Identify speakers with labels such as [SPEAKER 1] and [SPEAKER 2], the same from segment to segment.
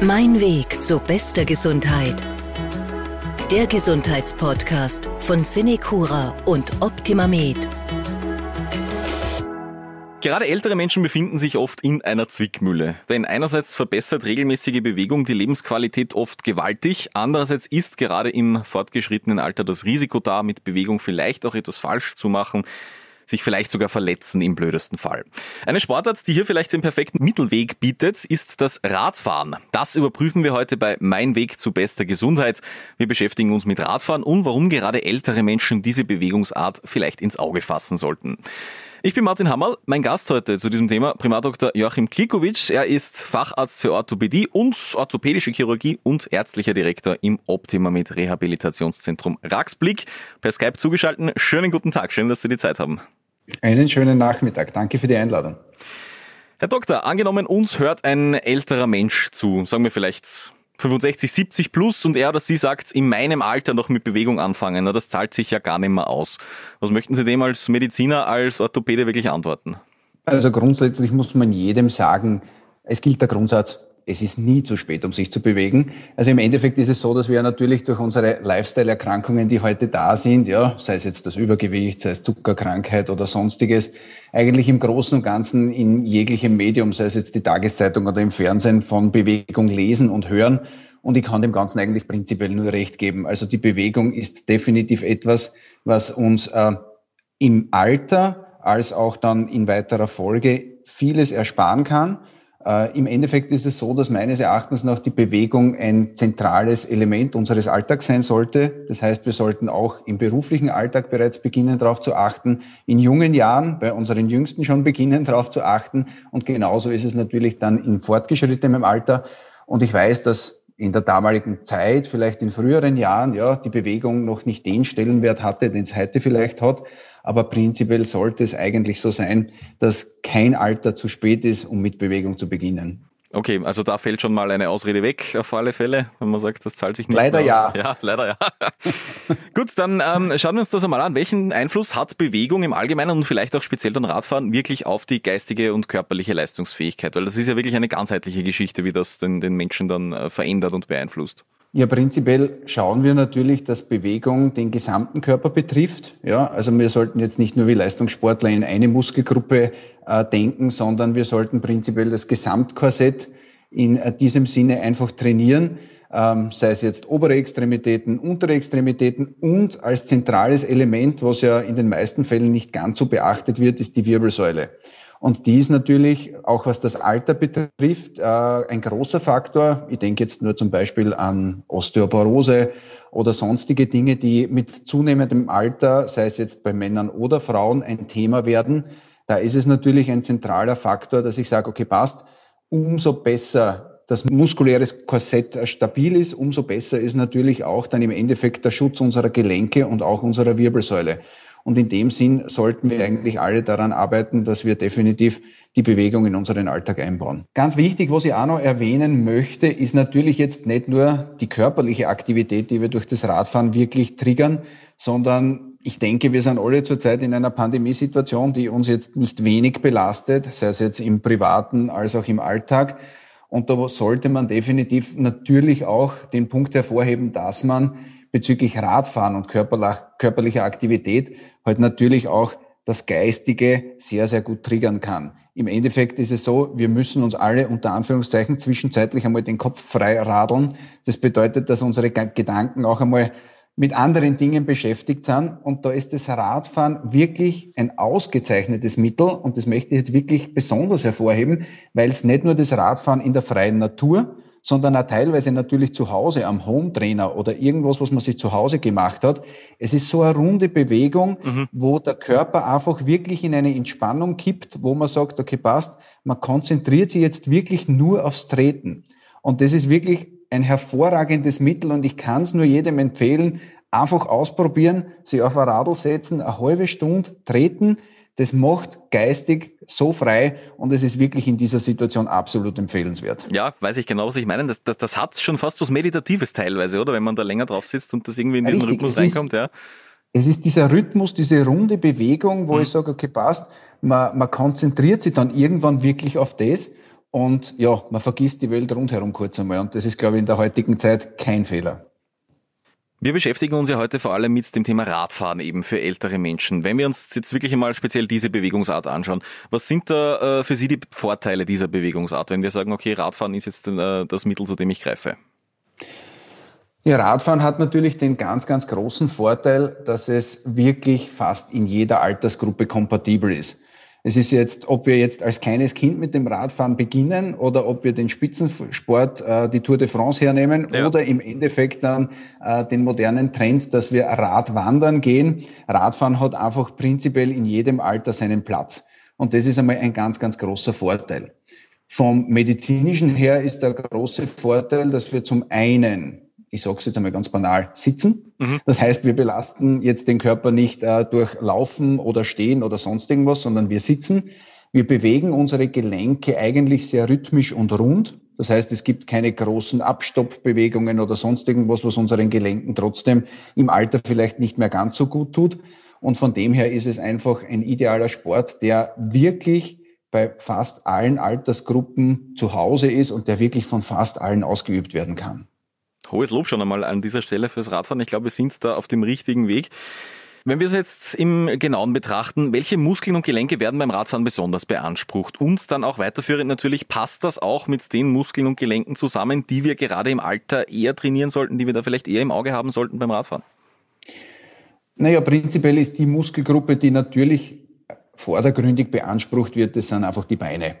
[SPEAKER 1] Mein Weg zu bester Gesundheit. Der Gesundheitspodcast von Cinecura und OptimaMed.
[SPEAKER 2] Gerade ältere Menschen befinden sich oft in einer Zwickmühle. Denn einerseits verbessert regelmäßige Bewegung die Lebensqualität oft gewaltig, andererseits ist gerade im fortgeschrittenen Alter das Risiko da, mit Bewegung vielleicht auch etwas falsch zu machen sich vielleicht sogar verletzen im blödesten Fall. Eine Sportart, die hier vielleicht den perfekten Mittelweg bietet, ist das Radfahren. Das überprüfen wir heute bei Mein Weg zu bester Gesundheit. Wir beschäftigen uns mit Radfahren und warum gerade ältere Menschen diese Bewegungsart vielleicht ins Auge fassen sollten. Ich bin Martin Hammerl, mein Gast heute zu diesem Thema, Primatdoktor Joachim Klikowitsch. Er ist Facharzt für Orthopädie und orthopädische Chirurgie und ärztlicher Direktor im Optima mit Rehabilitationszentrum Raxblick. Per Skype zugeschalten. Schönen guten Tag, schön, dass Sie die Zeit haben.
[SPEAKER 3] Einen schönen Nachmittag. Danke für die Einladung.
[SPEAKER 2] Herr Doktor, angenommen, uns hört ein älterer Mensch zu, sagen wir vielleicht 65, 70 plus und er oder sie sagt, in meinem Alter noch mit Bewegung anfangen, na, das zahlt sich ja gar nicht mehr aus. Was möchten Sie dem als Mediziner, als Orthopäde wirklich antworten?
[SPEAKER 3] Also grundsätzlich muss man jedem sagen, es gilt der Grundsatz, es ist nie zu spät, um sich zu bewegen. Also im Endeffekt ist es so, dass wir natürlich durch unsere Lifestyle-Erkrankungen, die heute da sind, ja, sei es jetzt das Übergewicht, sei es Zuckerkrankheit oder sonstiges, eigentlich im Großen und Ganzen in jeglichem Medium, sei es jetzt die Tageszeitung oder im Fernsehen, von Bewegung lesen und hören. Und ich kann dem Ganzen eigentlich prinzipiell nur recht geben. Also die Bewegung ist definitiv etwas, was uns äh, im Alter als auch dann in weiterer Folge vieles ersparen kann. Äh, Im Endeffekt ist es so, dass meines Erachtens nach die Bewegung ein zentrales Element unseres Alltags sein sollte. Das heißt, wir sollten auch im beruflichen Alltag bereits beginnen, darauf zu achten, in jungen Jahren, bei unseren Jüngsten schon beginnen, darauf zu achten. Und genauso ist es natürlich dann in fortgeschrittenem Alter. Und ich weiß, dass in der damaligen Zeit, vielleicht in früheren Jahren, ja, die Bewegung noch nicht den Stellenwert hatte, den es heute vielleicht hat. Aber prinzipiell sollte es eigentlich so sein, dass kein Alter zu spät ist, um mit Bewegung zu beginnen.
[SPEAKER 2] Okay, also da fällt schon mal eine Ausrede weg, auf alle Fälle, wenn man sagt, das zahlt sich nicht.
[SPEAKER 3] Leider ja.
[SPEAKER 2] Ja, leider ja. Gut, dann ähm, schauen wir uns das einmal an. Welchen Einfluss hat Bewegung im Allgemeinen und vielleicht auch speziell dann Radfahren wirklich auf die geistige und körperliche Leistungsfähigkeit? Weil das ist ja wirklich eine ganzheitliche Geschichte, wie das den, den Menschen dann äh, verändert und beeinflusst.
[SPEAKER 3] Ja, prinzipiell schauen wir natürlich, dass Bewegung den gesamten Körper betrifft. Ja, also wir sollten jetzt nicht nur wie Leistungssportler in eine Muskelgruppe äh, denken, sondern wir sollten prinzipiell das Gesamtkorsett in äh, diesem Sinne einfach trainieren, ähm, sei es jetzt obere Extremitäten, untere Extremitäten und als zentrales Element, was ja in den meisten Fällen nicht ganz so beachtet wird, ist die Wirbelsäule. Und die ist natürlich, auch was das Alter betrifft, äh, ein großer Faktor. Ich denke jetzt nur zum Beispiel an Osteoporose oder sonstige Dinge, die mit zunehmendem Alter, sei es jetzt bei Männern oder Frauen, ein Thema werden. Da ist es natürlich ein zentraler Faktor, dass ich sage, okay, passt, umso besser das muskuläre Korsett stabil ist, umso besser ist natürlich auch dann im Endeffekt der Schutz unserer Gelenke und auch unserer Wirbelsäule. Und in dem Sinn sollten wir eigentlich alle daran arbeiten, dass wir definitiv die Bewegung in unseren Alltag einbauen. Ganz wichtig, was ich auch noch erwähnen möchte, ist natürlich jetzt nicht nur die körperliche Aktivität, die wir durch das Radfahren wirklich triggern, sondern ich denke, wir sind alle zurzeit in einer Pandemiesituation, die uns jetzt nicht wenig belastet, sei es jetzt im privaten als auch im Alltag. Und da sollte man definitiv natürlich auch den Punkt hervorheben, dass man bezüglich Radfahren und körperlicher Aktivität halt natürlich auch das Geistige sehr, sehr gut triggern kann. Im Endeffekt ist es so, wir müssen uns alle unter Anführungszeichen zwischenzeitlich einmal den Kopf frei radeln. Das bedeutet, dass unsere Gedanken auch einmal mit anderen Dingen beschäftigt sind. Und da ist das Radfahren wirklich ein ausgezeichnetes Mittel. Und das möchte ich jetzt wirklich besonders hervorheben, weil es nicht nur das Radfahren in der freien Natur, sondern auch teilweise natürlich zu Hause am Home-Trainer oder irgendwas, was man sich zu Hause gemacht hat. Es ist so eine runde Bewegung, mhm. wo der Körper einfach wirklich in eine Entspannung kippt, wo man sagt, okay, passt, man konzentriert sich jetzt wirklich nur aufs Treten. Und das ist wirklich ein hervorragendes Mittel und ich kann es nur jedem empfehlen, einfach ausprobieren, sich auf ein Radl setzen, eine halbe Stunde treten. Das macht geistig so frei und es ist wirklich in dieser Situation absolut empfehlenswert.
[SPEAKER 2] Ja, weiß ich genau, was ich meine. Das, das, das hat schon fast was Meditatives teilweise, oder? Wenn man da länger drauf sitzt und das irgendwie in diesen Richtig, Rhythmus reinkommt, ja.
[SPEAKER 3] Es ist dieser Rhythmus, diese runde Bewegung, wo mhm. ich sage, okay, passt, man, man konzentriert sich dann irgendwann wirklich auf das Und ja, man vergisst die Welt rundherum kurz einmal. Und das ist, glaube ich, in der heutigen Zeit kein Fehler.
[SPEAKER 2] Wir beschäftigen uns ja heute vor allem mit dem Thema Radfahren eben für ältere Menschen. Wenn wir uns jetzt wirklich einmal speziell diese Bewegungsart anschauen, was sind da äh, für Sie die Vorteile dieser Bewegungsart, wenn wir sagen, okay, Radfahren ist jetzt äh, das Mittel, zu dem ich greife?
[SPEAKER 3] Ja, Radfahren hat natürlich den ganz, ganz großen Vorteil, dass es wirklich fast in jeder Altersgruppe kompatibel ist. Es ist jetzt, ob wir jetzt als kleines Kind mit dem Radfahren beginnen oder ob wir den Spitzensport, äh, die Tour de France hernehmen ja. oder im Endeffekt dann äh, den modernen Trend, dass wir Radwandern gehen. Radfahren hat einfach prinzipiell in jedem Alter seinen Platz. Und das ist einmal ein ganz, ganz großer Vorteil. Vom medizinischen her ist der große Vorteil, dass wir zum einen ich sage es jetzt einmal ganz banal, sitzen. Mhm. Das heißt, wir belasten jetzt den Körper nicht äh, durch Laufen oder Stehen oder sonst irgendwas, sondern wir sitzen. Wir bewegen unsere Gelenke eigentlich sehr rhythmisch und rund. Das heißt, es gibt keine großen Abstoppbewegungen oder sonst irgendwas, was unseren Gelenken trotzdem im Alter vielleicht nicht mehr ganz so gut tut. Und von dem her ist es einfach ein idealer Sport, der wirklich bei fast allen Altersgruppen zu Hause ist und der wirklich von fast allen ausgeübt werden kann
[SPEAKER 2] hohes Lob schon einmal an dieser Stelle fürs Radfahren. Ich glaube, wir sind da auf dem richtigen Weg. Wenn wir es jetzt im Genauen betrachten, welche Muskeln und Gelenke werden beim Radfahren besonders beansprucht? Und dann auch weiterführend natürlich, passt das auch mit den Muskeln und Gelenken zusammen, die wir gerade im Alter eher trainieren sollten, die wir da vielleicht eher im Auge haben sollten beim Radfahren?
[SPEAKER 3] Naja, prinzipiell ist die Muskelgruppe, die natürlich vordergründig beansprucht wird, das sind einfach die Beine.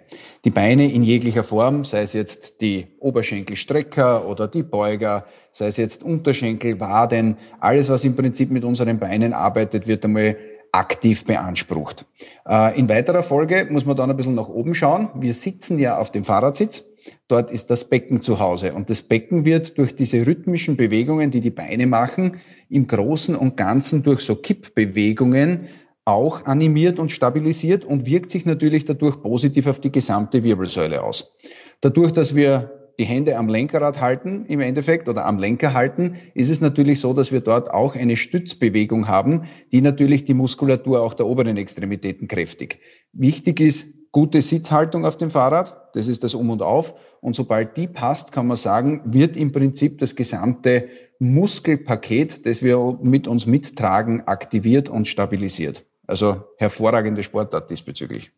[SPEAKER 3] Die Beine in jeglicher Form, sei es jetzt die Oberschenkelstrecker oder die Beuger, sei es jetzt Unterschenkel, Waden, alles, was im Prinzip mit unseren Beinen arbeitet, wird einmal aktiv beansprucht. Äh, in weiterer Folge muss man dann ein bisschen nach oben schauen. Wir sitzen ja auf dem Fahrradsitz. Dort ist das Becken zu Hause. Und das Becken wird durch diese rhythmischen Bewegungen, die die Beine machen, im Großen und Ganzen durch so Kippbewegungen auch animiert und stabilisiert und wirkt sich natürlich dadurch positiv auf die gesamte Wirbelsäule aus. Dadurch, dass wir die Hände am Lenkerrad halten im Endeffekt oder am Lenker halten, ist es natürlich so, dass wir dort auch eine Stützbewegung haben, die natürlich die Muskulatur auch der oberen Extremitäten kräftigt. Wichtig ist gute Sitzhaltung auf dem Fahrrad, das ist das Um und Auf. Und sobald die passt, kann man sagen, wird im Prinzip das gesamte Muskelpaket, das wir mit uns mittragen, aktiviert und stabilisiert. Also hervorragende Sportart diesbezüglich.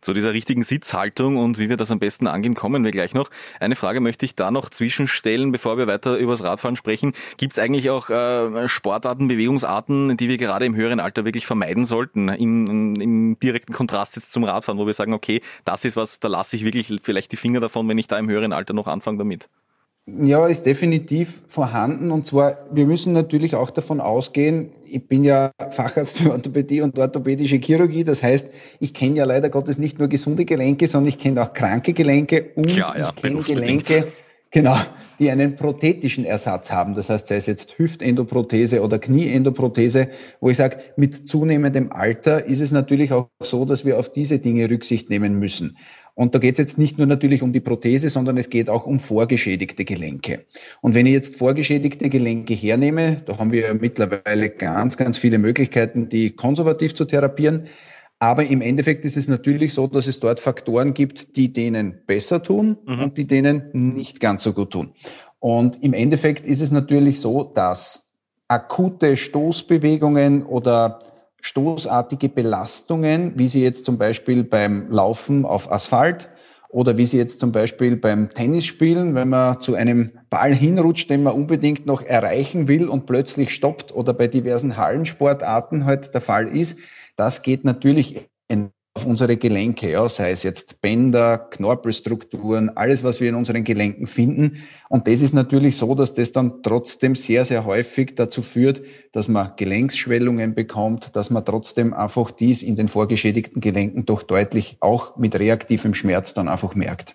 [SPEAKER 2] Zu dieser richtigen Sitzhaltung und wie wir das am besten angehen, kommen wir gleich noch. Eine Frage möchte ich da noch zwischenstellen, bevor wir weiter über das Radfahren sprechen. Gibt es eigentlich auch äh, Sportarten, Bewegungsarten, die wir gerade im höheren Alter wirklich vermeiden sollten, im, im direkten Kontrast jetzt zum Radfahren, wo wir sagen, okay, das ist was, da lasse ich wirklich vielleicht die Finger davon, wenn ich da im höheren Alter noch anfange damit?
[SPEAKER 3] Ja, ist definitiv vorhanden. Und zwar, wir müssen natürlich auch davon ausgehen, ich bin ja Facharzt für Orthopädie und orthopädische Chirurgie. Das heißt, ich kenne ja leider Gottes nicht nur gesunde Gelenke, sondern ich kenne auch kranke Gelenke und ja, ja, ich kenne Gelenke, Genau, die einen prothetischen Ersatz haben. Das heißt, sei es jetzt Hüftendoprothese oder Knieendoprothese, wo ich sage, mit zunehmendem Alter ist es natürlich auch so, dass wir auf diese Dinge Rücksicht nehmen müssen. Und da geht es jetzt nicht nur natürlich um die Prothese, sondern es geht auch um vorgeschädigte Gelenke. Und wenn ich jetzt vorgeschädigte Gelenke hernehme, da haben wir mittlerweile ganz, ganz viele Möglichkeiten, die konservativ zu therapieren. Aber im Endeffekt ist es natürlich so, dass es dort Faktoren gibt, die denen besser tun mhm. und die denen nicht ganz so gut tun. Und im Endeffekt ist es natürlich so, dass akute Stoßbewegungen oder stoßartige Belastungen, wie sie jetzt zum Beispiel beim Laufen auf Asphalt oder wie sie jetzt zum Beispiel beim Tennisspielen, wenn man zu einem Ball hinrutscht, den man unbedingt noch erreichen will und plötzlich stoppt oder bei diversen Hallensportarten halt der Fall ist, das geht natürlich auf unsere Gelenke, ja, sei es jetzt Bänder, Knorpelstrukturen, alles, was wir in unseren Gelenken finden. Und das ist natürlich so, dass das dann trotzdem sehr, sehr häufig dazu führt, dass man Gelenksschwellungen bekommt, dass man trotzdem einfach dies in den vorgeschädigten Gelenken doch deutlich auch mit reaktivem Schmerz dann einfach merkt.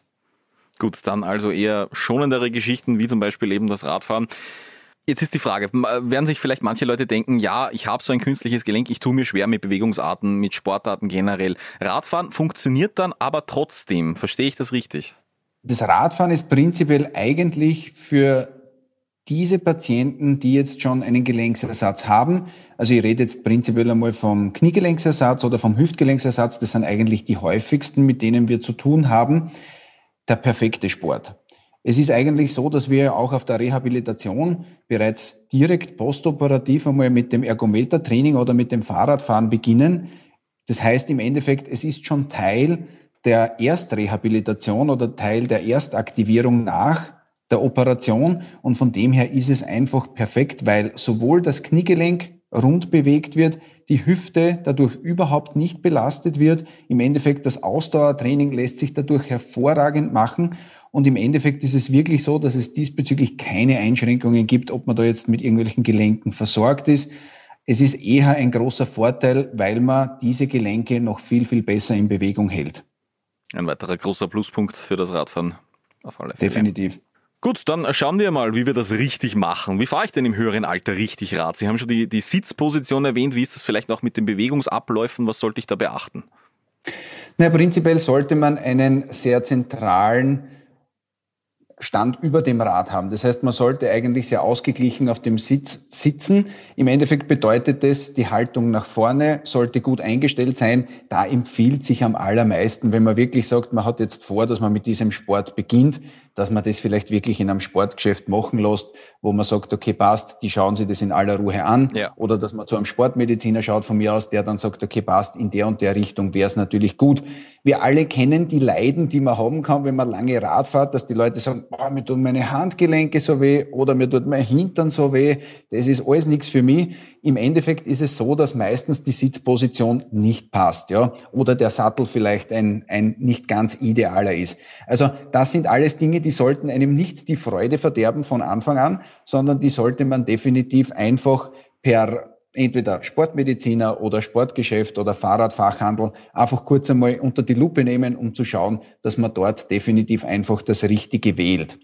[SPEAKER 2] Gut, dann also eher schonendere Geschichten, wie zum Beispiel eben das Radfahren. Jetzt ist die Frage, werden sich vielleicht manche Leute denken, ja, ich habe so ein künstliches Gelenk, ich tue mir schwer mit Bewegungsarten, mit Sportarten generell. Radfahren funktioniert dann aber trotzdem. Verstehe ich das richtig?
[SPEAKER 3] Das Radfahren ist prinzipiell eigentlich für diese Patienten, die jetzt schon einen Gelenksersatz haben, also ich rede jetzt prinzipiell einmal vom Kniegelenksersatz oder vom Hüftgelenksersatz, das sind eigentlich die häufigsten, mit denen wir zu tun haben, der perfekte Sport. Es ist eigentlich so, dass wir auch auf der Rehabilitation bereits direkt postoperativ einmal mit dem Ergometertraining oder mit dem Fahrradfahren beginnen. Das heißt im Endeffekt, es ist schon Teil der Erstrehabilitation oder Teil der Erstaktivierung nach der Operation. Und von dem her ist es einfach perfekt, weil sowohl das Kniegelenk rund bewegt wird, die Hüfte dadurch überhaupt nicht belastet wird. Im Endeffekt das Ausdauertraining lässt sich dadurch hervorragend machen. Und im Endeffekt ist es wirklich so, dass es diesbezüglich keine Einschränkungen gibt, ob man da jetzt mit irgendwelchen Gelenken versorgt ist. Es ist eher ein großer Vorteil, weil man diese Gelenke noch viel, viel besser in Bewegung hält.
[SPEAKER 2] Ein weiterer großer Pluspunkt für das Radfahren.
[SPEAKER 3] Auf alle Fälle. Definitiv.
[SPEAKER 2] Gut, dann schauen wir mal, wie wir das richtig machen. Wie fahre ich denn im höheren Alter richtig Rad? Sie haben schon die, die Sitzposition erwähnt. Wie ist das vielleicht auch mit den Bewegungsabläufen? Was sollte ich da beachten?
[SPEAKER 3] Na, prinzipiell sollte man einen sehr zentralen Stand über dem Rad haben. Das heißt, man sollte eigentlich sehr ausgeglichen auf dem Sitz sitzen. Im Endeffekt bedeutet das, die Haltung nach vorne sollte gut eingestellt sein. Da empfiehlt sich am allermeisten, wenn man wirklich sagt, man hat jetzt vor, dass man mit diesem Sport beginnt, dass man das vielleicht wirklich in einem Sportgeschäft machen lässt, wo man sagt, okay, passt, die schauen sich das in aller Ruhe an. Ja. Oder dass man zu einem Sportmediziner schaut von mir aus, der dann sagt, okay, passt, in der und der Richtung wäre es natürlich gut. Wir alle kennen die Leiden, die man haben kann, wenn man lange Rad fährt, dass die Leute sagen, boah, mir tun meine Handgelenke so weh oder mir tut mein Hintern so weh. Das ist alles nichts für mich. Im Endeffekt ist es so, dass meistens die Sitzposition nicht passt, ja, oder der Sattel vielleicht ein, ein nicht ganz idealer ist. Also das sind alles Dinge, die sollten einem nicht die Freude verderben von Anfang an, sondern die sollte man definitiv einfach per entweder Sportmediziner oder Sportgeschäft oder Fahrradfachhandel einfach kurz einmal unter die Lupe nehmen, um zu schauen, dass man dort definitiv einfach das Richtige wählt.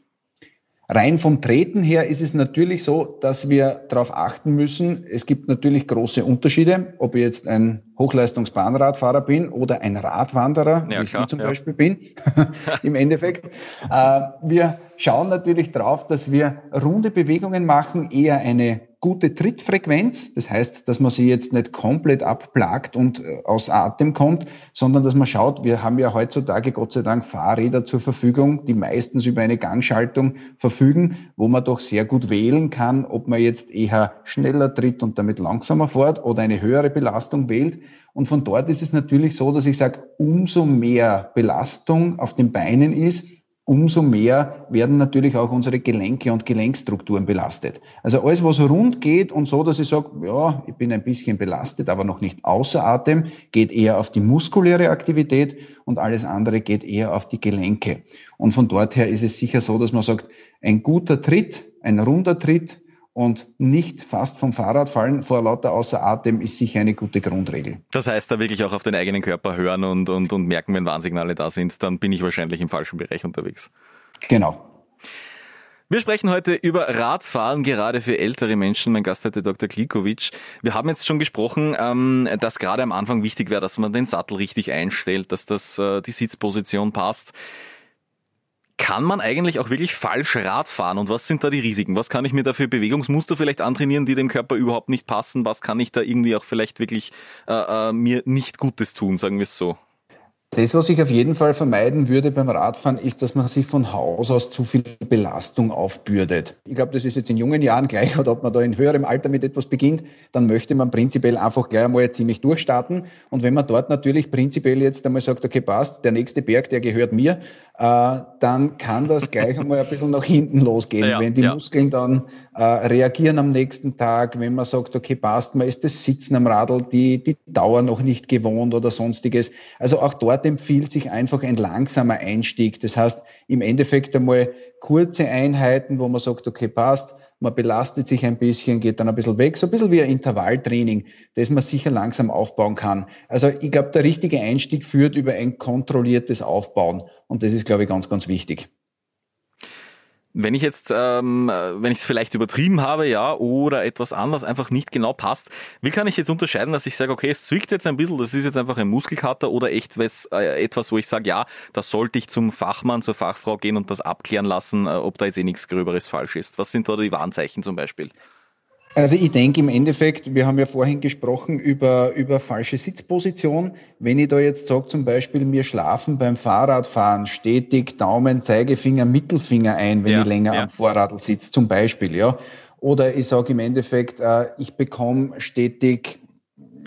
[SPEAKER 3] Rein vom Treten her ist es natürlich so, dass wir darauf achten müssen. Es gibt natürlich große Unterschiede, ob ich jetzt ein Hochleistungsbahnradfahrer bin oder ein Radwanderer, ja, wie klar, ich zum ja. Beispiel bin, im Endeffekt. Äh, wir schauen natürlich drauf, dass wir runde Bewegungen machen, eher eine gute Trittfrequenz. Das heißt, dass man sie jetzt nicht komplett abplagt und äh, aus Atem kommt, sondern dass man schaut, wir haben ja heutzutage Gott sei Dank Fahrräder zur Verfügung, die meistens über eine Gangschaltung verfügen, wo man doch sehr gut wählen kann, ob man jetzt eher schneller tritt und damit langsamer fährt oder eine höhere Belastung wählt. Und von dort ist es natürlich so, dass ich sage, umso mehr Belastung auf den Beinen ist, umso mehr werden natürlich auch unsere Gelenke und Gelenkstrukturen belastet. Also alles, was rund geht und so, dass ich sage, ja, ich bin ein bisschen belastet, aber noch nicht außer Atem, geht eher auf die muskuläre Aktivität und alles andere geht eher auf die Gelenke. Und von dort her ist es sicher so, dass man sagt, ein guter Tritt, ein runder Tritt, und nicht fast vom Fahrrad fallen vor lauter außer Atem ist sicher eine gute Grundregel.
[SPEAKER 2] Das heißt, da wirklich auch auf den eigenen Körper hören und, und, und merken, wenn Warnsignale da sind, dann bin ich wahrscheinlich im falschen Bereich unterwegs.
[SPEAKER 3] Genau.
[SPEAKER 2] Wir sprechen heute über Radfahren, gerade für ältere Menschen. Mein Gast heute Dr. Klikovic. Wir haben jetzt schon gesprochen, ähm, dass gerade am Anfang wichtig wäre, dass man den Sattel richtig einstellt, dass das äh, die Sitzposition passt. Kann man eigentlich auch wirklich falsch Rad fahren und was sind da die Risiken? Was kann ich mir da für Bewegungsmuster vielleicht antrainieren, die dem Körper überhaupt nicht passen? Was kann ich da irgendwie auch vielleicht wirklich äh, äh, mir nicht Gutes tun, sagen wir es so?
[SPEAKER 3] Das, was ich auf jeden Fall vermeiden würde beim Radfahren, ist, dass man sich von Haus aus zu viel Belastung aufbürdet. Ich glaube, das ist jetzt in jungen Jahren gleich, oder ob man da in höherem Alter mit etwas beginnt, dann möchte man prinzipiell einfach gleich einmal ziemlich durchstarten. Und wenn man dort natürlich prinzipiell jetzt einmal sagt, okay, passt, der nächste Berg, der gehört mir, äh, dann kann das gleich einmal ein bisschen nach hinten losgehen. Ja, wenn die ja. Muskeln dann äh, reagieren am nächsten Tag, wenn man sagt, okay, passt, man ist das Sitzen am Radl, die, die Dauer noch nicht gewohnt oder sonstiges. Also auch dort empfiehlt sich einfach ein langsamer Einstieg. Das heißt, im Endeffekt einmal kurze Einheiten, wo man sagt, okay, passt, man belastet sich ein bisschen, geht dann ein bisschen weg, so ein bisschen wie ein Intervalltraining, das man sicher langsam aufbauen kann. Also ich glaube, der richtige Einstieg führt über ein kontrolliertes Aufbauen und das ist, glaube ich, ganz, ganz wichtig.
[SPEAKER 2] Wenn ich jetzt, ähm, wenn ich es vielleicht übertrieben habe, ja, oder etwas anders einfach nicht genau passt, wie kann ich jetzt unterscheiden, dass ich sage, okay, es zwickt jetzt ein bisschen, das ist jetzt einfach ein Muskelkater oder echt was, äh, etwas, wo ich sage, ja, da sollte ich zum Fachmann, zur Fachfrau gehen und das abklären lassen, äh, ob da jetzt eh nichts Gröberes falsch ist. Was sind da die Warnzeichen zum Beispiel?
[SPEAKER 3] Also ich denke im Endeffekt, wir haben ja vorhin gesprochen über, über falsche Sitzposition. Wenn ich da jetzt sage, zum Beispiel, wir schlafen beim Fahrradfahren stetig Daumen, Zeigefinger, Mittelfinger ein, wenn ja, ich länger ja. am Vorradl sitze, zum Beispiel, ja. Oder ich sage im Endeffekt, äh, ich bekomme stetig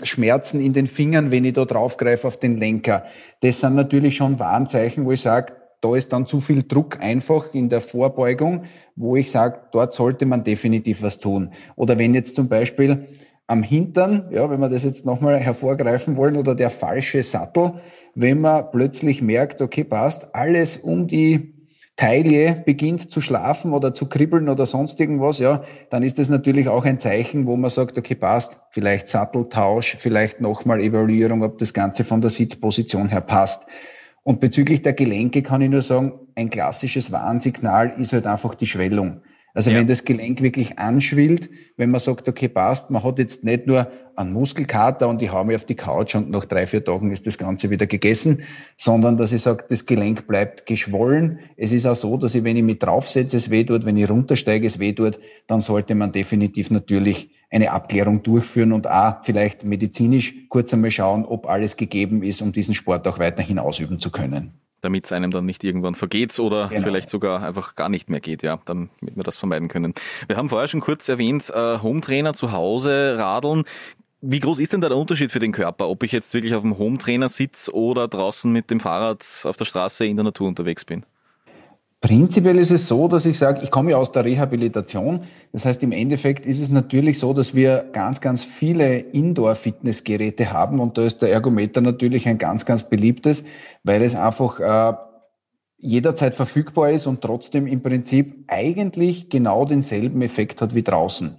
[SPEAKER 3] Schmerzen in den Fingern, wenn ich da draufgreife auf den Lenker. Das sind natürlich schon Warnzeichen, wo ich sage, da ist dann zu viel Druck einfach in der Vorbeugung, wo ich sage, dort sollte man definitiv was tun. Oder wenn jetzt zum Beispiel am Hintern, ja, wenn wir das jetzt nochmal hervorgreifen wollen, oder der falsche Sattel, wenn man plötzlich merkt, okay, passt, alles um die Taille beginnt zu schlafen oder zu kribbeln oder sonst irgendwas, ja, dann ist das natürlich auch ein Zeichen, wo man sagt, okay, passt, vielleicht Satteltausch, vielleicht nochmal Evaluierung, ob das Ganze von der Sitzposition her passt. Und bezüglich der Gelenke kann ich nur sagen, ein klassisches Warnsignal ist halt einfach die Schwellung. Also ja. wenn das Gelenk wirklich anschwillt, wenn man sagt, okay, passt, man hat jetzt nicht nur einen Muskelkater und ich hau mich auf die Couch und nach drei, vier Tagen ist das Ganze wieder gegessen, sondern dass ich sage, das Gelenk bleibt geschwollen. Es ist auch so, dass ich, wenn ich mich draufsetze, es weh tut, wenn ich runtersteige, es weh tut, dann sollte man definitiv natürlich eine Abklärung durchführen und auch vielleicht medizinisch kurz einmal schauen, ob alles gegeben ist, um diesen Sport auch weiterhin ausüben zu können
[SPEAKER 2] damit es einem dann nicht irgendwann vergeht oder genau. vielleicht sogar einfach gar nicht mehr geht, ja, damit wir das vermeiden können. Wir haben vorher schon kurz erwähnt, äh, Hometrainer zu Hause, Radeln. Wie groß ist denn da der Unterschied für den Körper, ob ich jetzt wirklich auf dem Hometrainer sitze oder draußen mit dem Fahrrad auf der Straße in der Natur unterwegs bin?
[SPEAKER 3] Prinzipiell ist es so, dass ich sage, ich komme ja aus der Rehabilitation. Das heißt, im Endeffekt ist es natürlich so, dass wir ganz, ganz viele Indoor-Fitnessgeräte haben und da ist der Ergometer natürlich ein ganz, ganz beliebtes, weil es einfach äh, jederzeit verfügbar ist und trotzdem im Prinzip eigentlich genau denselben Effekt hat wie draußen.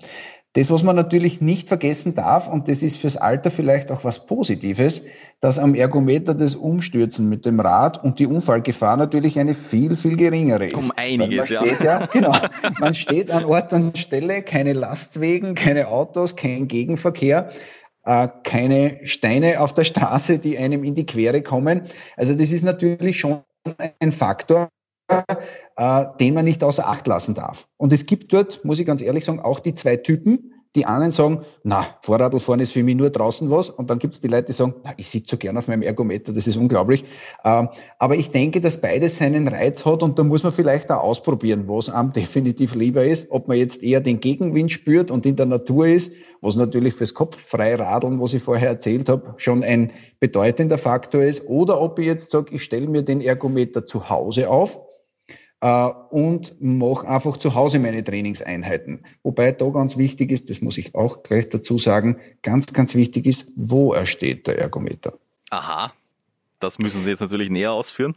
[SPEAKER 3] Das, was man natürlich nicht vergessen darf, und das ist fürs Alter vielleicht auch was Positives, dass am Ergometer das Umstürzen mit dem Rad und die Unfallgefahr natürlich eine viel, viel geringere ist.
[SPEAKER 2] Um einiges,
[SPEAKER 3] man steht ja. ja. Genau. Man steht an Ort und Stelle, keine Lastwegen, keine Autos, kein Gegenverkehr äh, keine Steine auf der Straße, die einem in die Quere kommen. Also das ist natürlich schon ein Faktor, äh, den man nicht außer Acht lassen darf. Und es gibt dort, muss ich ganz ehrlich sagen, auch die zwei Typen. Die einen sagen, na, Vorradlfahren ist für mich nur draußen was. Und dann gibt es die Leute, die sagen, na, ich sitze so gern auf meinem Ergometer, das ist unglaublich. Ähm, aber ich denke, dass beides seinen Reiz hat und da muss man vielleicht auch ausprobieren, was einem definitiv lieber ist. Ob man jetzt eher den Gegenwind spürt und in der Natur ist, was natürlich fürs Kopffreiradeln, was ich vorher erzählt habe, schon ein bedeutender Faktor ist. Oder ob ich jetzt sage, ich stelle mir den Ergometer zu Hause auf äh, und mache einfach zu Hause meine Trainingseinheiten. Wobei da ganz wichtig ist, das muss ich auch gleich dazu sagen, ganz, ganz wichtig ist, wo er steht, der Ergometer.
[SPEAKER 2] Aha, das müssen Sie jetzt natürlich näher ausführen.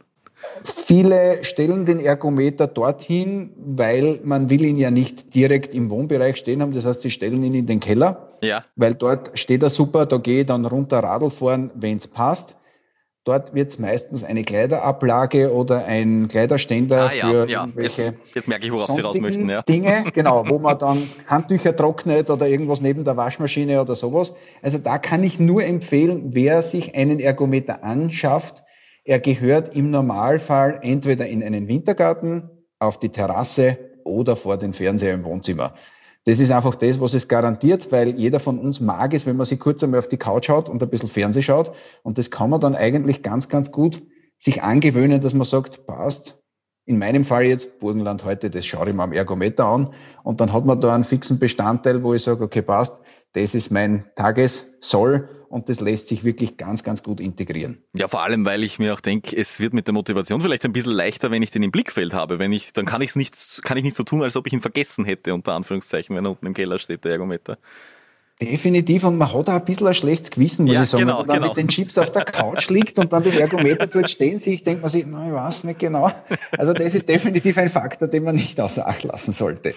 [SPEAKER 3] Viele stellen den Ergometer dorthin, weil man will ihn ja nicht direkt im Wohnbereich stehen haben. Das heißt, sie stellen ihn in den Keller,
[SPEAKER 2] ja.
[SPEAKER 3] weil dort steht er super, da gehe ich dann runter Radl fahren, wenn es passt. Dort wird es meistens eine Kleiderablage oder ein Kleiderständer ah, ja, für ja. irgendwelche
[SPEAKER 2] jetzt, jetzt merke ich, worauf Sie raus möchten. Ja.
[SPEAKER 3] Dinge, genau, wo man dann Handtücher trocknet oder irgendwas neben der Waschmaschine oder sowas. Also da kann ich nur empfehlen, wer sich einen Ergometer anschafft, er gehört im Normalfall entweder in einen Wintergarten, auf die Terrasse oder vor den Fernseher im Wohnzimmer. Das ist einfach das, was es garantiert, weil jeder von uns mag es, wenn man sich kurz einmal auf die Couch schaut und ein bisschen Fernseh schaut. Und das kann man dann eigentlich ganz, ganz gut sich angewöhnen, dass man sagt, passt. In meinem Fall jetzt Burgenland heute, das schaue ich mir am Ergometer an. Und dann hat man da einen fixen Bestandteil, wo ich sage, okay, passt, das ist mein Tagessoll und das lässt sich wirklich ganz, ganz gut integrieren.
[SPEAKER 2] Ja, vor allem, weil ich mir auch denke, es wird mit der Motivation vielleicht ein bisschen leichter, wenn ich den im Blickfeld habe. Wenn ich, dann kann ich es nicht, kann ich nicht so tun, als ob ich ihn vergessen hätte, unter Anführungszeichen, wenn er unten im Keller steht, der Ergometer.
[SPEAKER 3] Definitiv, und man hat auch ein bisschen ein schlechtes Gewissen, muss ja, ich sagen. Genau, wenn man dann genau. mit den Chips auf der Couch liegt und dann den Ergometer dort stehen sieht, denkt man sich, na, ich weiß nicht genau. Also das ist definitiv ein Faktor, den man nicht außer Acht lassen sollte.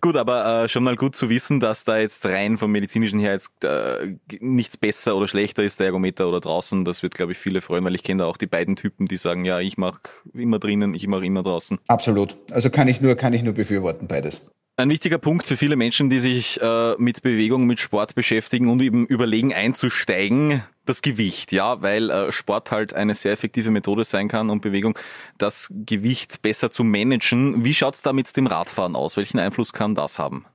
[SPEAKER 2] Gut, aber äh, schon mal gut zu wissen, dass da jetzt rein vom medizinischen her jetzt äh, nichts besser oder schlechter ist, der Ergometer oder draußen. Das wird, glaube ich, viele freuen, weil ich kenne da auch die beiden Typen, die sagen, ja, ich mache immer drinnen, ich mache immer draußen.
[SPEAKER 3] Absolut. Also kann ich nur, kann ich nur befürworten, beides.
[SPEAKER 2] Ein wichtiger Punkt für viele Menschen, die sich äh, mit Bewegung, mit Sport beschäftigen und eben überlegen einzusteigen, das Gewicht, ja, weil äh, Sport halt eine sehr effektive Methode sein kann und Bewegung, das Gewicht besser zu managen. Wie schaut's da mit dem Radfahren aus? Welchen Einfluss kann das haben?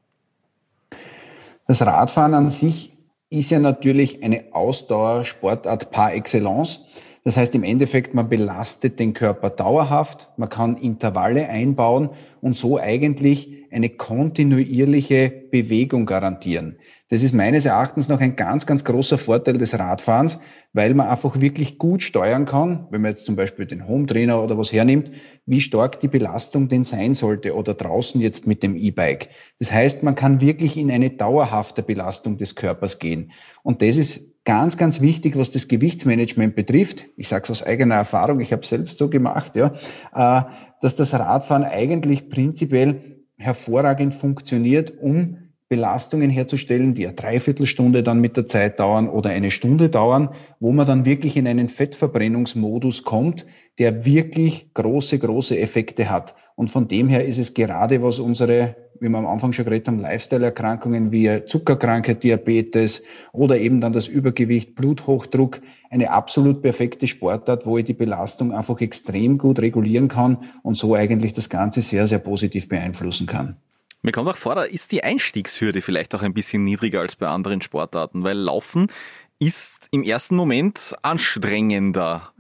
[SPEAKER 3] Das Radfahren an sich ist ja natürlich eine Ausdauersportart par excellence. Das heißt im Endeffekt, man belastet den Körper dauerhaft, man kann Intervalle einbauen und so eigentlich eine kontinuierliche Bewegung garantieren. Das ist meines Erachtens noch ein ganz, ganz großer Vorteil des Radfahrens, weil man einfach wirklich gut steuern kann, wenn man jetzt zum Beispiel den Home Trainer oder was hernimmt, wie stark die Belastung denn sein sollte oder draußen jetzt mit dem E-Bike. Das heißt, man kann wirklich in eine dauerhafte Belastung des Körpers gehen. Und das ist ganz, ganz wichtig, was das Gewichtsmanagement betrifft. Ich sage es aus eigener Erfahrung, ich habe selbst so gemacht, ja, äh, dass das Radfahren eigentlich prinzipiell hervorragend funktioniert, um Belastungen herzustellen, die eine Dreiviertelstunde dann mit der Zeit dauern oder eine Stunde dauern, wo man dann wirklich in einen Fettverbrennungsmodus kommt, der wirklich große, große Effekte hat. Und von dem her ist es gerade, was unsere, wie wir am Anfang schon geredet haben, Lifestyle-Erkrankungen wie Zuckerkrankheit, Diabetes oder eben dann das Übergewicht, Bluthochdruck, eine absolut perfekte Sportart, wo ich die Belastung einfach extrem gut regulieren kann und so eigentlich das Ganze sehr, sehr positiv beeinflussen kann.
[SPEAKER 2] Mir kommt auch vor, da ist die Einstiegshürde vielleicht auch ein bisschen niedriger als bei anderen Sportarten, weil Laufen ist im ersten Moment anstrengender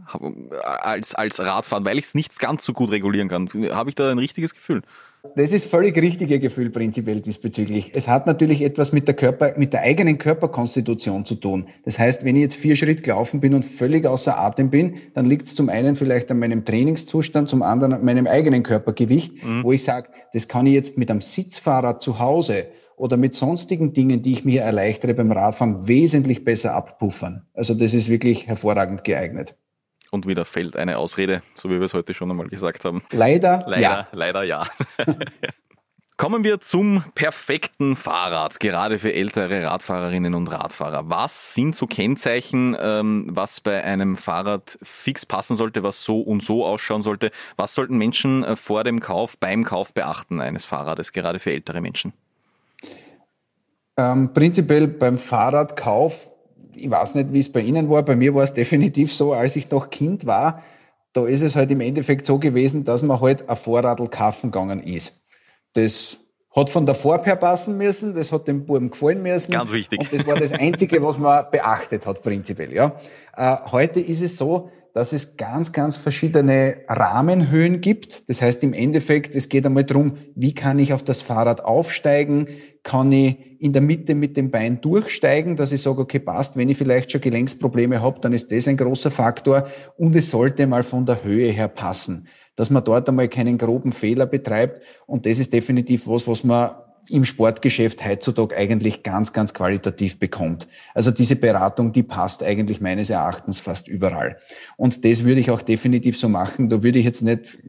[SPEAKER 2] als, als Radfahren, weil ich es nicht ganz so gut regulieren kann. Habe ich da ein richtiges Gefühl?
[SPEAKER 3] Das ist völlig richtige Gefühl prinzipiell diesbezüglich. Es hat natürlich etwas mit der Körper, mit der eigenen Körperkonstitution zu tun. Das heißt, wenn ich jetzt vier Schritt gelaufen bin und völlig außer Atem bin, dann liegt es zum einen vielleicht an meinem Trainingszustand, zum anderen an meinem eigenen Körpergewicht, mhm. wo ich sage, das kann ich jetzt mit einem Sitzfahrrad zu Hause oder mit sonstigen Dingen, die ich mir erleichtere beim Radfahren, wesentlich besser abpuffern. Also das ist wirklich hervorragend geeignet.
[SPEAKER 2] Und wieder fällt eine Ausrede, so wie wir es heute schon einmal gesagt haben.
[SPEAKER 3] Leider,
[SPEAKER 2] leider ja. Leider ja. Kommen wir zum perfekten Fahrrad, gerade für ältere Radfahrerinnen und Radfahrer. Was sind so Kennzeichen, ähm, was bei einem Fahrrad fix passen sollte, was so und so ausschauen sollte? Was sollten Menschen äh, vor dem Kauf, beim Kauf beachten eines Fahrrades, gerade für ältere Menschen?
[SPEAKER 3] Ähm, prinzipiell beim Fahrradkauf ich weiß nicht, wie es bei Ihnen war. Bei mir war es definitiv so, als ich noch Kind war, da ist es halt im Endeffekt so gewesen, dass man halt ein Vorradl kaufen gegangen ist. Das hat von der Farbe her passen müssen, das hat dem Buben gefallen müssen.
[SPEAKER 2] Ganz wichtig.
[SPEAKER 3] Und das war das Einzige, was man beachtet hat, prinzipiell. Ja. Äh, heute ist es so, dass es ganz, ganz verschiedene Rahmenhöhen gibt. Das heißt im Endeffekt, es geht einmal darum, wie kann ich auf das Fahrrad aufsteigen? Kann ich in der Mitte mit dem Bein durchsteigen, dass ich sage, okay, passt, wenn ich vielleicht schon Gelenksprobleme habe, dann ist das ein großer Faktor und es sollte mal von der Höhe her passen, dass man dort einmal keinen groben Fehler betreibt und das ist definitiv was, was man im Sportgeschäft heutzutage eigentlich ganz, ganz qualitativ bekommt. Also diese Beratung, die passt eigentlich meines Erachtens fast überall. Und das würde ich auch definitiv so machen. Da würde ich jetzt nicht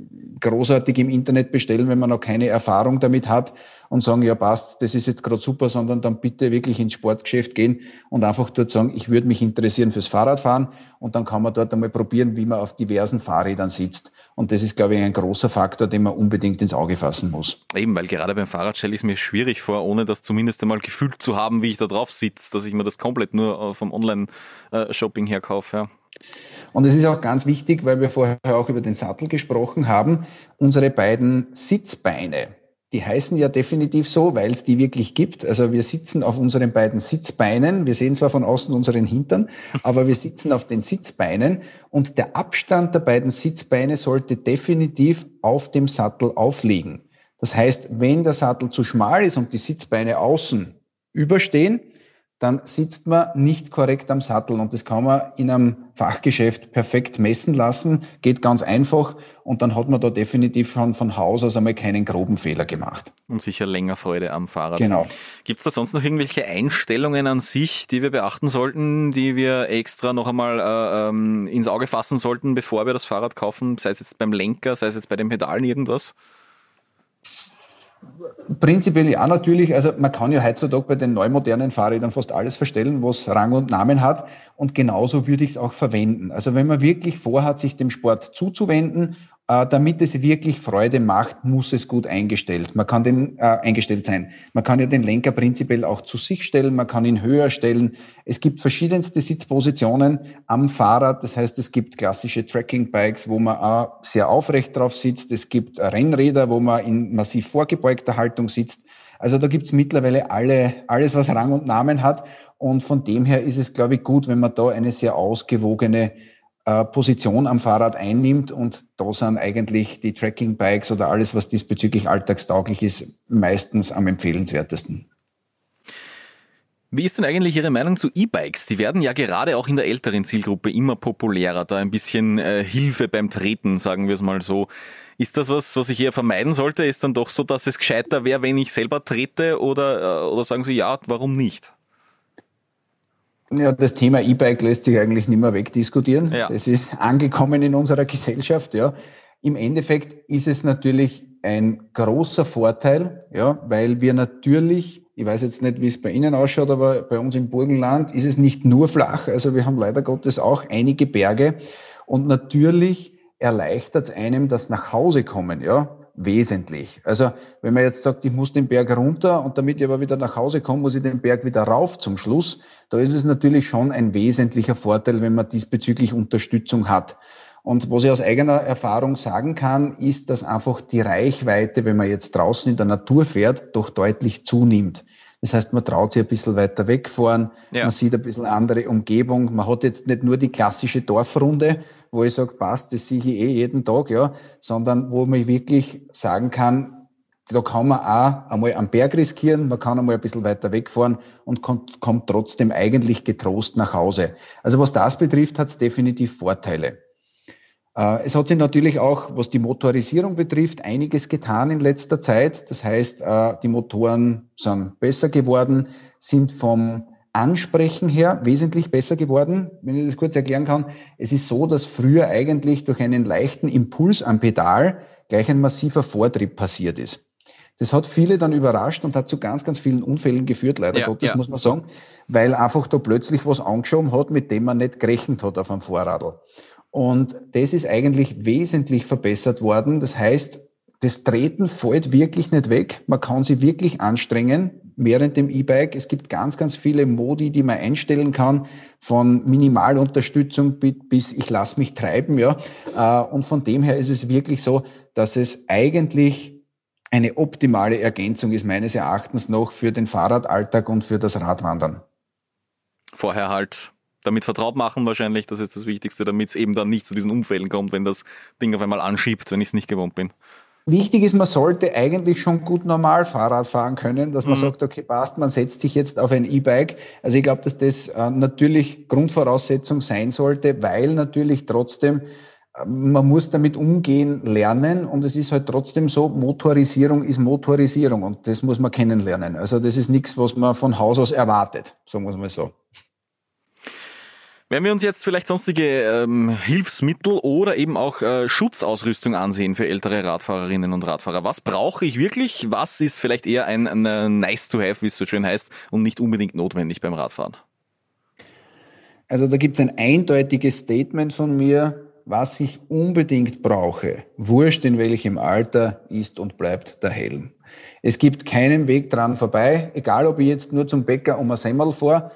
[SPEAKER 3] großartig im Internet bestellen, wenn man noch keine Erfahrung damit hat und sagen, ja passt, das ist jetzt gerade super, sondern dann bitte wirklich ins Sportgeschäft gehen und einfach dort sagen, ich würde mich interessieren fürs Fahrradfahren und dann kann man dort einmal probieren, wie man auf diversen Fahrrädern sitzt. Und das ist, glaube ich, ein großer Faktor, den man unbedingt ins Auge fassen muss.
[SPEAKER 2] Eben, weil gerade beim Fahrrad stelle ich es mir schwierig vor, ohne das zumindest einmal gefühlt zu haben, wie ich da drauf sitze, dass ich mir das komplett nur äh, vom Online-Shopping her kaufe. Ja.
[SPEAKER 3] Und es ist auch ganz wichtig, weil wir vorher auch über den Sattel gesprochen haben, unsere beiden Sitzbeine, die heißen ja definitiv so, weil es die wirklich gibt. Also wir sitzen auf unseren beiden Sitzbeinen. Wir sehen zwar von außen unseren Hintern, aber wir sitzen auf den Sitzbeinen und der Abstand der beiden Sitzbeine sollte definitiv auf dem Sattel aufliegen. Das heißt, wenn der Sattel zu schmal ist und die Sitzbeine außen überstehen, dann sitzt man nicht korrekt am Sattel und das kann man in einem Fachgeschäft perfekt messen lassen, geht ganz einfach und dann hat man da definitiv schon von Haus aus einmal keinen groben Fehler gemacht.
[SPEAKER 2] Und sicher länger Freude am Fahrrad.
[SPEAKER 3] Genau.
[SPEAKER 2] Gibt es da sonst noch irgendwelche Einstellungen an sich, die wir beachten sollten, die wir extra noch einmal äh, ähm, ins Auge fassen sollten, bevor wir das Fahrrad kaufen, sei es jetzt beim Lenker, sei es jetzt bei den Pedalen irgendwas?
[SPEAKER 3] Prinzipiell ja natürlich. Also man kann ja heutzutage bei den neumodernen Fahrrädern fast alles verstellen, was Rang und Namen hat. Und genauso würde ich es auch verwenden. Also wenn man wirklich vorhat, sich dem Sport zuzuwenden damit es wirklich Freude macht, muss es gut eingestellt. Man kann den äh, eingestellt sein. Man kann ja den Lenker prinzipiell auch zu sich stellen. Man kann ihn höher stellen. Es gibt verschiedenste Sitzpositionen am Fahrrad. Das heißt, es gibt klassische Tracking-Bikes, wo man auch sehr aufrecht drauf sitzt. Es gibt Rennräder, wo man in massiv vorgebeugter Haltung sitzt. Also da gibt's mittlerweile alle, alles, was Rang und Namen hat. Und von dem her ist es, glaube ich, gut, wenn man da eine sehr ausgewogene äh, Position am Fahrrad einnimmt und da sind eigentlich die Tracking-Bikes oder alles, was diesbezüglich alltagstauglich ist, meistens am empfehlenswertesten.
[SPEAKER 2] Wie ist denn eigentlich Ihre Meinung zu E-Bikes? Die werden ja gerade auch in der älteren Zielgruppe immer populärer, da ein bisschen äh, Hilfe beim Treten, sagen wir es mal so. Ist das was, was ich eher vermeiden sollte? Ist dann doch so, dass es gescheiter wäre, wenn ich selber trete oder, äh, oder sagen Sie ja, warum nicht?
[SPEAKER 3] Ja, das Thema E-Bike lässt sich eigentlich nicht mehr wegdiskutieren. Ja. Das ist angekommen in unserer Gesellschaft, ja. Im Endeffekt ist es natürlich ein großer Vorteil, ja, weil wir natürlich, ich weiß jetzt nicht, wie es bei Ihnen ausschaut, aber bei uns im Burgenland ist es nicht nur flach. Also wir haben leider Gottes auch einige Berge und natürlich erleichtert es einem das nach Hause kommen, ja wesentlich. Also wenn man jetzt sagt, ich muss den Berg runter und damit ich aber wieder nach Hause komme, muss ich den Berg wieder rauf zum Schluss, da ist es natürlich schon ein wesentlicher Vorteil, wenn man diesbezüglich Unterstützung hat. Und was ich aus eigener Erfahrung sagen kann, ist, dass einfach die Reichweite, wenn man jetzt draußen in der Natur fährt, doch deutlich zunimmt. Das heißt, man traut sich ein bisschen weiter wegfahren, ja. man sieht ein bisschen andere Umgebung. Man hat jetzt nicht nur die klassische Dorfrunde, wo ich sage, passt, das sehe ich eh jeden Tag, ja, sondern wo man wirklich sagen kann, da kann man auch einmal am Berg riskieren, man kann einmal ein bisschen weiter wegfahren und kommt, kommt trotzdem eigentlich getrost nach Hause. Also was das betrifft, hat es definitiv Vorteile. Äh, es hat sich natürlich auch, was die Motorisierung betrifft, einiges getan in letzter Zeit. Das heißt, äh, die Motoren sind besser geworden, sind vom Ansprechen her wesentlich besser geworden. Wenn ich das kurz erklären kann, es ist so, dass früher eigentlich durch einen leichten Impuls am Pedal gleich ein massiver Vortrieb passiert ist. Das hat viele dann überrascht und hat zu ganz, ganz vielen Unfällen geführt, leider ja, Gottes, ja. muss man sagen, weil einfach da plötzlich was angeschoben hat, mit dem man nicht gerechnet hat auf einem Vorradl. Und das ist eigentlich wesentlich verbessert worden. Das heißt, das Treten fällt wirklich nicht weg. Man kann sich wirklich anstrengen während dem E-Bike. Es gibt ganz, ganz viele Modi, die man einstellen kann, von Minimalunterstützung bis ich lasse mich treiben, ja. Äh, und von dem her ist es wirklich so, dass es eigentlich eine optimale Ergänzung ist, meines Erachtens noch für den Fahrradalltag und für das Radwandern.
[SPEAKER 2] Vorher halt damit vertraut machen wahrscheinlich, das ist das Wichtigste, damit es eben dann nicht zu diesen Unfällen kommt, wenn das Ding auf einmal anschiebt, wenn ich es nicht gewohnt bin.
[SPEAKER 3] Wichtig ist, man sollte eigentlich schon gut normal Fahrrad fahren können, dass man mhm. sagt, okay, passt, man setzt sich jetzt auf ein E-Bike. Also ich glaube, dass das äh, natürlich Grundvoraussetzung sein sollte, weil natürlich trotzdem äh, man muss damit umgehen lernen und es ist halt trotzdem so, Motorisierung ist Motorisierung und das muss man kennenlernen. Also das ist nichts, was man von Haus aus erwartet, so muss man so.
[SPEAKER 2] Wenn wir uns jetzt vielleicht sonstige ähm, Hilfsmittel oder eben auch äh, Schutzausrüstung ansehen für ältere Radfahrerinnen und Radfahrer, was brauche ich wirklich? Was ist vielleicht eher ein, ein nice to have, wie es so schön heißt, und nicht unbedingt notwendig beim Radfahren?
[SPEAKER 3] Also da gibt es ein eindeutiges Statement von mir, was ich unbedingt brauche, wurscht in welchem Alter, ist und bleibt der Helm. Es gibt keinen Weg dran vorbei, egal ob ich jetzt nur zum Bäcker um ein Semmel fahre,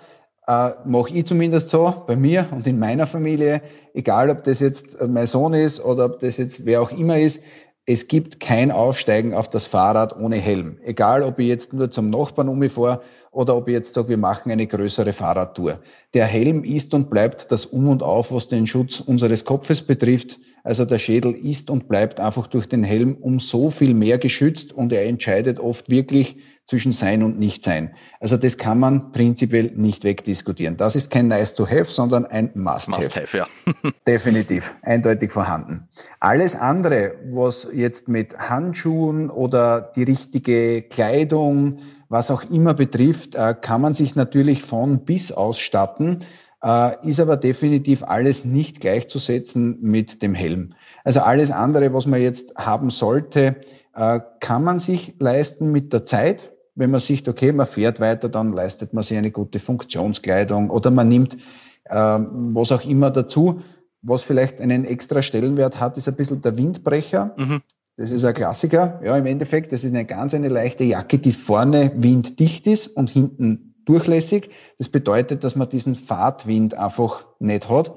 [SPEAKER 3] äh, mache ich zumindest so bei mir und in meiner Familie, egal ob das jetzt mein Sohn ist oder ob das jetzt wer auch immer ist, es gibt kein Aufsteigen auf das Fahrrad ohne Helm. Egal, ob ich jetzt nur zum Nachbarn umfahre oder ob ich jetzt sage, wir machen eine größere Fahrradtour. Der Helm ist und bleibt das Um und Auf, was den Schutz unseres Kopfes betrifft. Also der Schädel ist und bleibt einfach durch den Helm um so viel mehr geschützt und er entscheidet oft wirklich zwischen Sein und Nichtsein. Also das kann man prinzipiell nicht wegdiskutieren. Das ist kein Nice to Have, sondern ein Must-Have. Must-Have, ja. Definitiv, eindeutig vorhanden. Alles andere, was jetzt mit Handschuhen oder die richtige Kleidung, was auch immer betrifft, äh, kann man sich natürlich von bis ausstatten, äh, ist aber definitiv alles nicht gleichzusetzen mit dem Helm. Also alles andere, was man jetzt haben sollte, äh, kann man sich leisten mit der Zeit. Wenn man sieht, okay, man fährt weiter, dann leistet man sich eine gute Funktionskleidung oder man nimmt was auch immer dazu. was vielleicht einen extra Stellenwert hat, ist ein bisschen der Windbrecher. Mhm. Das ist ein Klassiker. Ja, im Endeffekt, das ist eine ganz eine leichte Jacke, die vorne winddicht ist und hinten durchlässig. Das bedeutet, dass man diesen Fahrtwind einfach nicht hat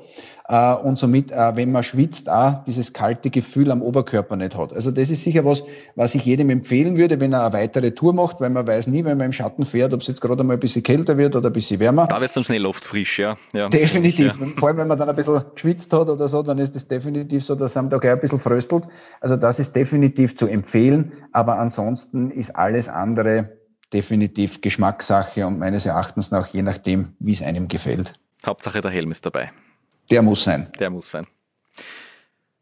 [SPEAKER 3] äh, und somit, äh, wenn man schwitzt, auch dieses kalte Gefühl am Oberkörper nicht hat. Also das ist sicher was, was ich jedem empfehlen würde, wenn er eine weitere Tour macht, weil man weiß nie, wenn man im Schatten fährt, ob es jetzt gerade einmal ein bisschen kälter wird oder ein bisschen wärmer.
[SPEAKER 2] Da wird es dann schnell oft frisch, ja.
[SPEAKER 3] ja definitiv. Ja. Vor allem, wenn man dann ein bisschen geschwitzt hat oder so, dann ist es definitiv so, dass einem da gleich ein bisschen fröstelt. Also das ist definitiv zu empfehlen, aber ansonsten ist alles andere definitiv Geschmackssache und meines Erachtens nach je nachdem, wie es einem gefällt.
[SPEAKER 2] Hauptsache der Helm ist dabei.
[SPEAKER 3] Der muss sein.
[SPEAKER 2] Der muss sein.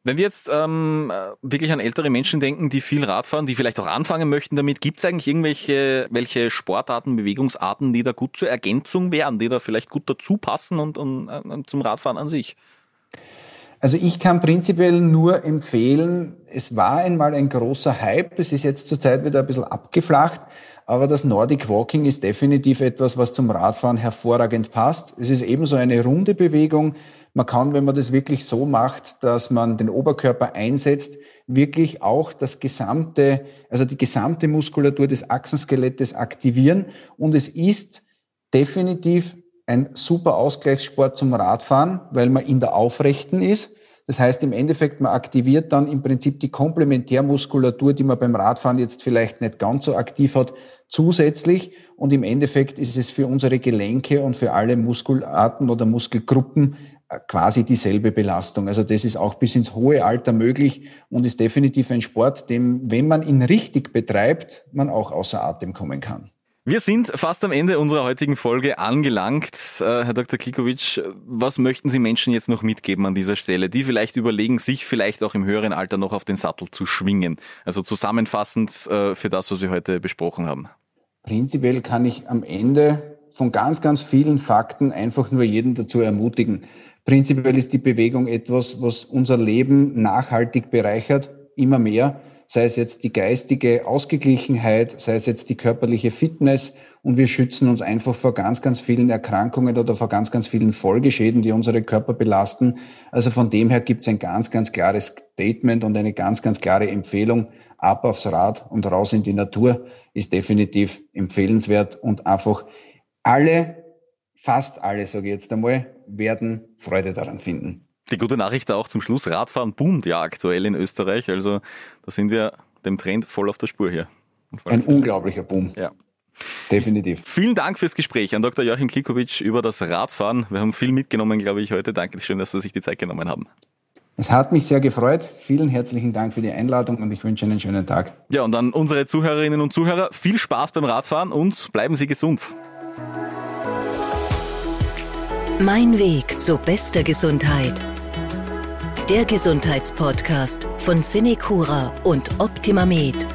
[SPEAKER 2] Wenn wir jetzt ähm, wirklich an ältere Menschen denken, die viel Rad fahren, die vielleicht auch anfangen möchten damit, gibt es eigentlich irgendwelche welche Sportarten, Bewegungsarten, die da gut zur Ergänzung wären, die da vielleicht gut dazu passen und, und, und zum Radfahren an sich?
[SPEAKER 3] Also ich kann prinzipiell nur empfehlen, es war einmal ein großer Hype, es ist jetzt zurzeit wieder ein bisschen abgeflacht, aber das Nordic Walking ist definitiv etwas, was zum Radfahren hervorragend passt. Es ist ebenso eine runde Bewegung. Man kann, wenn man das wirklich so macht, dass man den Oberkörper einsetzt, wirklich auch das gesamte, also die gesamte Muskulatur des Achsenskelettes aktivieren. Und es ist definitiv ein super Ausgleichssport zum Radfahren, weil man in der Aufrechten ist. Das heißt im Endeffekt, man aktiviert dann im Prinzip die Komplementärmuskulatur, die man beim Radfahren jetzt vielleicht nicht ganz so aktiv hat, zusätzlich. Und im Endeffekt ist es für unsere Gelenke und für alle Muskelarten oder Muskelgruppen äh, quasi dieselbe Belastung. Also das ist auch bis ins hohe Alter möglich und ist definitiv ein Sport, dem, wenn man ihn richtig betreibt, man auch außer Atem kommen kann.
[SPEAKER 2] Wir sind fast am Ende unserer heutigen Folge angelangt. Äh, Herr Dr. Klikovic, was möchten Sie Menschen jetzt noch mitgeben an dieser Stelle, die vielleicht überlegen, sich vielleicht auch im höheren Alter noch auf den Sattel zu schwingen? Also zusammenfassend äh, für das, was wir heute besprochen haben.
[SPEAKER 3] Prinzipiell kann ich am Ende von ganz, ganz vielen Fakten einfach nur jeden dazu ermutigen. Prinzipiell ist die Bewegung etwas, was unser Leben nachhaltig bereichert, immer mehr sei es jetzt die geistige Ausgeglichenheit, sei es jetzt die körperliche Fitness und wir schützen uns einfach vor ganz, ganz vielen Erkrankungen oder vor ganz, ganz vielen Folgeschäden, die unsere Körper belasten. Also von dem her gibt es ein ganz, ganz klares Statement und eine ganz, ganz klare Empfehlung. Ab aufs Rad und raus in die Natur ist definitiv empfehlenswert und einfach alle, fast alle, sage ich jetzt einmal, werden Freude daran finden.
[SPEAKER 2] Die gute Nachricht auch zum Schluss, Radfahren boomt ja aktuell in Österreich. Also da sind wir dem Trend voll auf der Spur hier.
[SPEAKER 3] Ein unglaublicher Boom.
[SPEAKER 2] Ja.
[SPEAKER 3] Definitiv.
[SPEAKER 2] Vielen Dank fürs Gespräch an Dr. Joachim Klikovic über das Radfahren. Wir haben viel mitgenommen, glaube ich, heute. Danke schön, dass Sie sich die Zeit genommen haben.
[SPEAKER 3] Es hat mich sehr gefreut. Vielen herzlichen Dank für die Einladung und ich wünsche einen schönen Tag.
[SPEAKER 2] Ja, und an unsere Zuhörerinnen und Zuhörer viel Spaß beim Radfahren und bleiben Sie gesund.
[SPEAKER 1] Mein Weg zu bester Gesundheit der Gesundheitspodcast von Cinecura und Optimamed.